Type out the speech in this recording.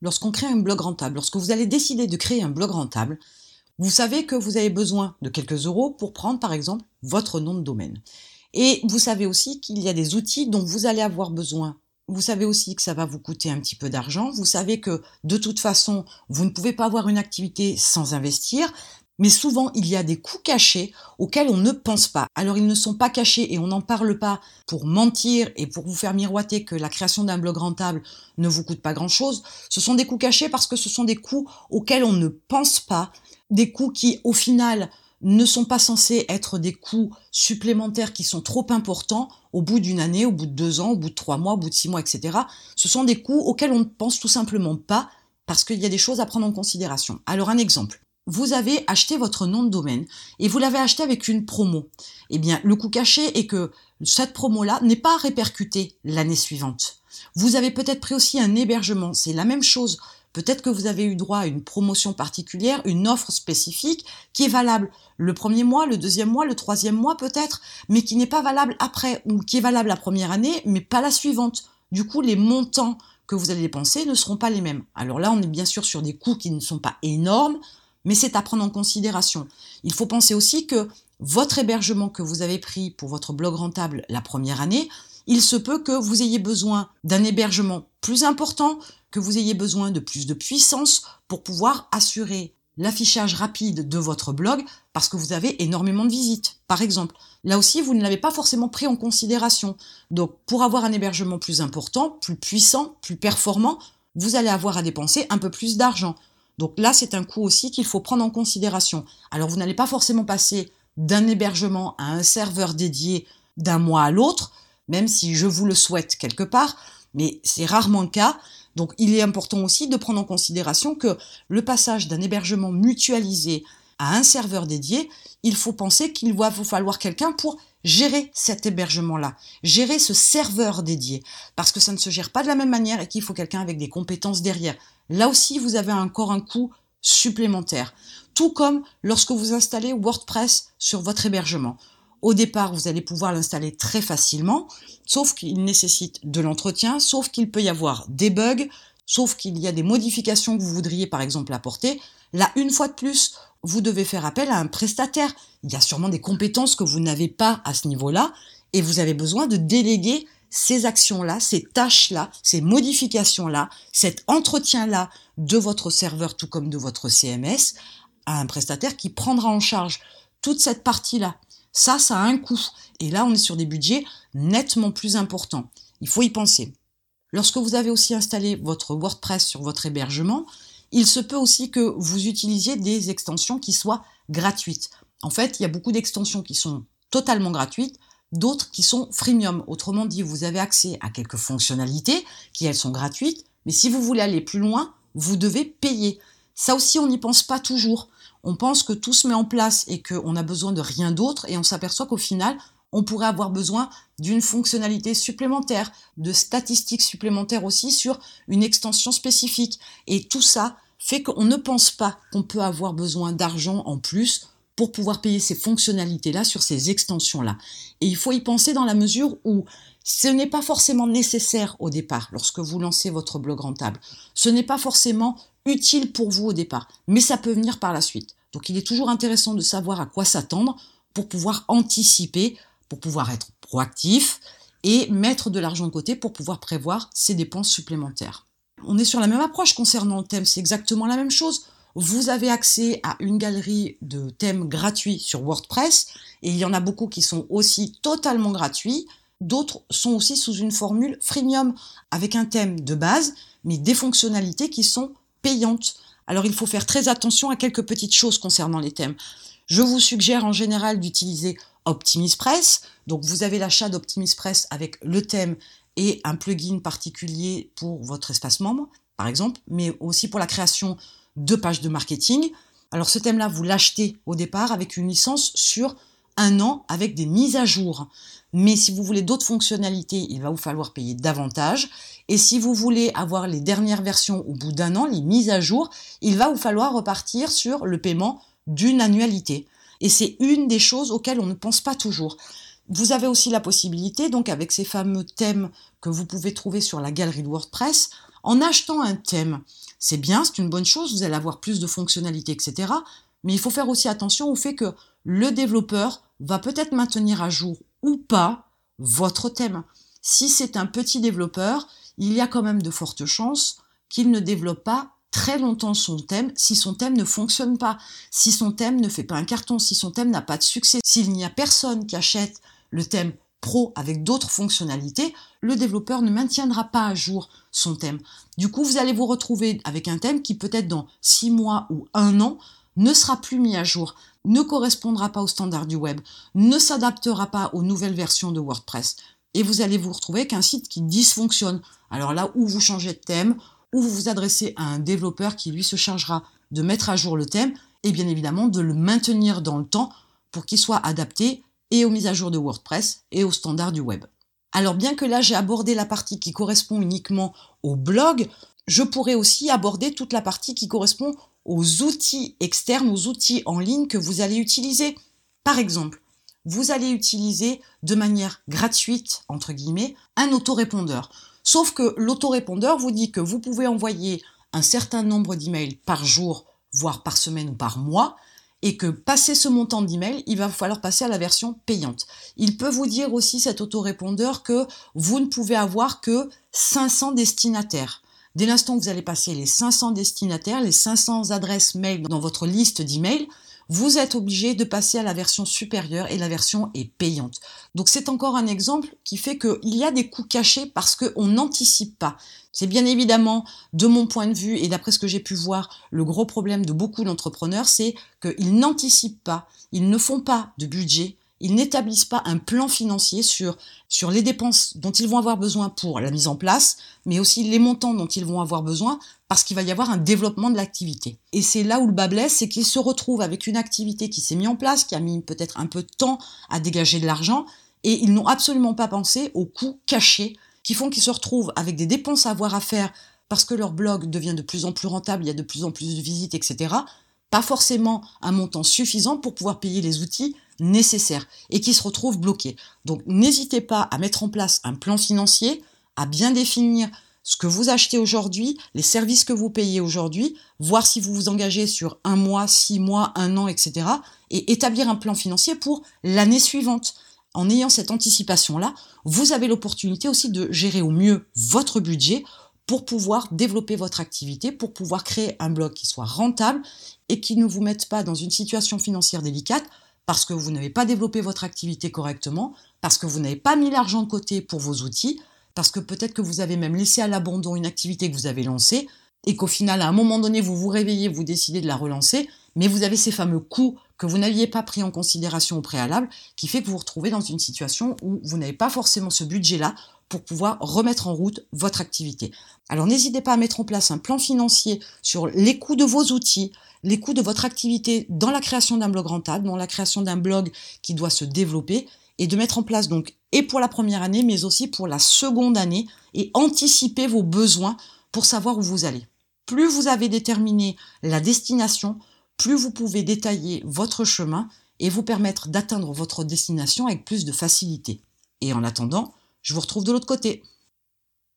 lorsqu'on crée un blog rentable, lorsque vous allez décider de créer un blog rentable, vous savez que vous avez besoin de quelques euros pour prendre par exemple votre nom de domaine. Et vous savez aussi qu'il y a des outils dont vous allez avoir besoin. Vous savez aussi que ça va vous coûter un petit peu d'argent. Vous savez que de toute façon, vous ne pouvez pas avoir une activité sans investir. Mais souvent, il y a des coûts cachés auxquels on ne pense pas. Alors, ils ne sont pas cachés et on n'en parle pas pour mentir et pour vous faire miroiter que la création d'un blog rentable ne vous coûte pas grand-chose. Ce sont des coûts cachés parce que ce sont des coûts auxquels on ne pense pas, des coûts qui, au final, ne sont pas censés être des coûts supplémentaires qui sont trop importants au bout d'une année, au bout de deux ans, au bout de trois mois, au bout de six mois, etc. Ce sont des coûts auxquels on ne pense tout simplement pas parce qu'il y a des choses à prendre en considération. Alors un exemple. Vous avez acheté votre nom de domaine et vous l'avez acheté avec une promo. Eh bien, le coût caché est que cette promo-là n'est pas répercutée l'année suivante. Vous avez peut-être pris aussi un hébergement. C'est la même chose. Peut-être que vous avez eu droit à une promotion particulière, une offre spécifique qui est valable le premier mois, le deuxième mois, le troisième mois peut-être, mais qui n'est pas valable après, ou qui est valable la première année, mais pas la suivante. Du coup, les montants que vous allez dépenser ne seront pas les mêmes. Alors là, on est bien sûr sur des coûts qui ne sont pas énormes, mais c'est à prendre en considération. Il faut penser aussi que votre hébergement que vous avez pris pour votre blog rentable la première année, il se peut que vous ayez besoin d'un hébergement plus important, que vous ayez besoin de plus de puissance pour pouvoir assurer l'affichage rapide de votre blog parce que vous avez énormément de visites, par exemple. Là aussi, vous ne l'avez pas forcément pris en considération. Donc, pour avoir un hébergement plus important, plus puissant, plus performant, vous allez avoir à dépenser un peu plus d'argent. Donc là, c'est un coût aussi qu'il faut prendre en considération. Alors, vous n'allez pas forcément passer d'un hébergement à un serveur dédié d'un mois à l'autre, même si je vous le souhaite quelque part, mais c'est rarement le cas. Donc il est important aussi de prendre en considération que le passage d'un hébergement mutualisé à un serveur dédié, il faut penser qu'il va vous falloir quelqu'un pour gérer cet hébergement-là, gérer ce serveur dédié, parce que ça ne se gère pas de la même manière et qu'il faut quelqu'un avec des compétences derrière. Là aussi, vous avez encore un coût supplémentaire. Tout comme lorsque vous installez WordPress sur votre hébergement. Au départ, vous allez pouvoir l'installer très facilement, sauf qu'il nécessite de l'entretien, sauf qu'il peut y avoir des bugs, sauf qu'il y a des modifications que vous voudriez par exemple apporter. Là, une fois de plus, vous devez faire appel à un prestataire. Il y a sûrement des compétences que vous n'avez pas à ce niveau-là, et vous avez besoin de déléguer ces actions-là, ces tâches-là, ces modifications-là, cet entretien-là de votre serveur tout comme de votre CMS à un prestataire qui prendra en charge toute cette partie-là. Ça, ça a un coût. Et là, on est sur des budgets nettement plus importants. Il faut y penser. Lorsque vous avez aussi installé votre WordPress sur votre hébergement, il se peut aussi que vous utilisiez des extensions qui soient gratuites. En fait, il y a beaucoup d'extensions qui sont totalement gratuites, d'autres qui sont freemium. Autrement dit, vous avez accès à quelques fonctionnalités qui, elles, sont gratuites, mais si vous voulez aller plus loin, vous devez payer. Ça aussi, on n'y pense pas toujours on pense que tout se met en place et qu'on a besoin de rien d'autre et on s'aperçoit qu'au final, on pourrait avoir besoin d'une fonctionnalité supplémentaire, de statistiques supplémentaires aussi sur une extension spécifique. Et tout ça fait qu'on ne pense pas qu'on peut avoir besoin d'argent en plus pour pouvoir payer ces fonctionnalités-là sur ces extensions-là. Et il faut y penser dans la mesure où ce n'est pas forcément nécessaire au départ lorsque vous lancez votre blog rentable. Ce n'est pas forcément utile pour vous au départ, mais ça peut venir par la suite. Donc il est toujours intéressant de savoir à quoi s'attendre pour pouvoir anticiper, pour pouvoir être proactif et mettre de l'argent de côté pour pouvoir prévoir ses dépenses supplémentaires. On est sur la même approche concernant le thème, c'est exactement la même chose. Vous avez accès à une galerie de thèmes gratuits sur WordPress et il y en a beaucoup qui sont aussi totalement gratuits. D'autres sont aussi sous une formule freemium avec un thème de base mais des fonctionnalités qui sont payantes. Alors il faut faire très attention à quelques petites choses concernant les thèmes. Je vous suggère en général d'utiliser OptimisPress. Donc vous avez l'achat d'OptimisPress avec le thème et un plugin particulier pour votre espace membre, par exemple, mais aussi pour la création de pages de marketing. Alors ce thème-là, vous l'achetez au départ avec une licence sur un an avec des mises à jour. Mais si vous voulez d'autres fonctionnalités, il va vous falloir payer davantage. Et si vous voulez avoir les dernières versions au bout d'un an, les mises à jour, il va vous falloir repartir sur le paiement d'une annualité. Et c'est une des choses auxquelles on ne pense pas toujours. Vous avez aussi la possibilité, donc avec ces fameux thèmes que vous pouvez trouver sur la galerie de WordPress, en achetant un thème, c'est bien, c'est une bonne chose, vous allez avoir plus de fonctionnalités, etc. Mais il faut faire aussi attention au fait que le développeur va peut-être maintenir à jour ou pas votre thème. Si c'est un petit développeur, il y a quand même de fortes chances qu'il ne développe pas très longtemps son thème si son thème ne fonctionne pas, si son thème ne fait pas un carton, si son thème n'a pas de succès, s'il n'y a personne qui achète le thème pro avec d'autres fonctionnalités, le développeur ne maintiendra pas à jour son thème. Du coup, vous allez vous retrouver avec un thème qui peut-être dans six mois ou un an ne sera plus mis à jour, ne correspondra pas aux standards du web, ne s'adaptera pas aux nouvelles versions de WordPress. Et vous allez vous retrouver avec un site qui dysfonctionne. Alors là où vous changez de thème, où vous vous adressez à un développeur qui lui se chargera de mettre à jour le thème et bien évidemment de le maintenir dans le temps pour qu'il soit adapté et aux mises à jour de WordPress et aux standards du web. Alors bien que là j'ai abordé la partie qui correspond uniquement au blog, je pourrais aussi aborder toute la partie qui correspond aux outils externes, aux outils en ligne que vous allez utiliser. Par exemple, vous allez utiliser de manière gratuite, entre guillemets, un autorépondeur. Sauf que l'autorépondeur vous dit que vous pouvez envoyer un certain nombre d'emails par jour, voire par semaine ou par mois, et que passer ce montant d'email, il va falloir passer à la version payante. Il peut vous dire aussi cet autorépondeur que vous ne pouvez avoir que 500 destinataires. Dès l'instant que vous allez passer les 500 destinataires, les 500 adresses mail dans votre liste d'emails, vous êtes obligé de passer à la version supérieure et la version est payante. Donc c'est encore un exemple qui fait qu'il y a des coûts cachés parce qu'on n'anticipe pas. C'est bien évidemment, de mon point de vue et d'après ce que j'ai pu voir, le gros problème de beaucoup d'entrepreneurs, c'est qu'ils n'anticipent pas, ils ne font pas de budget, ils n'établissent pas un plan financier sur, sur les dépenses dont ils vont avoir besoin pour la mise en place, mais aussi les montants dont ils vont avoir besoin parce qu'il va y avoir un développement de l'activité. Et c'est là où le bas blesse, c'est qu'ils se retrouvent avec une activité qui s'est mise en place, qui a mis peut-être un peu de temps à dégager de l'argent, et ils n'ont absolument pas pensé aux coûts cachés qui font qu'ils se retrouvent avec des dépenses à avoir à faire parce que leur blog devient de plus en plus rentable, il y a de plus en plus de visites, etc. Pas forcément un montant suffisant pour pouvoir payer les outils nécessaires et qui se retrouvent bloqués. Donc n'hésitez pas à mettre en place un plan financier, à bien définir ce que vous achetez aujourd'hui, les services que vous payez aujourd'hui, voir si vous vous engagez sur un mois, six mois, un an, etc. et établir un plan financier pour l'année suivante. En ayant cette anticipation-là, vous avez l'opportunité aussi de gérer au mieux votre budget pour pouvoir développer votre activité, pour pouvoir créer un blog qui soit rentable et qui ne vous mette pas dans une situation financière délicate parce que vous n'avez pas développé votre activité correctement, parce que vous n'avez pas mis l'argent de côté pour vos outils, parce que peut-être que vous avez même laissé à l'abandon une activité que vous avez lancée, et qu'au final, à un moment donné, vous vous réveillez, vous décidez de la relancer, mais vous avez ces fameux coûts que vous n'aviez pas pris en considération au préalable, qui fait que vous vous retrouvez dans une situation où vous n'avez pas forcément ce budget-là pour pouvoir remettre en route votre activité. Alors n'hésitez pas à mettre en place un plan financier sur les coûts de vos outils, les coûts de votre activité dans la création d'un blog rentable, dans la création d'un blog qui doit se développer, et de mettre en place donc et pour la première année, mais aussi pour la seconde année, et anticiper vos besoins pour savoir où vous allez. Plus vous avez déterminé la destination, plus vous pouvez détailler votre chemin et vous permettre d'atteindre votre destination avec plus de facilité. Et en attendant, je vous retrouve de l'autre côté.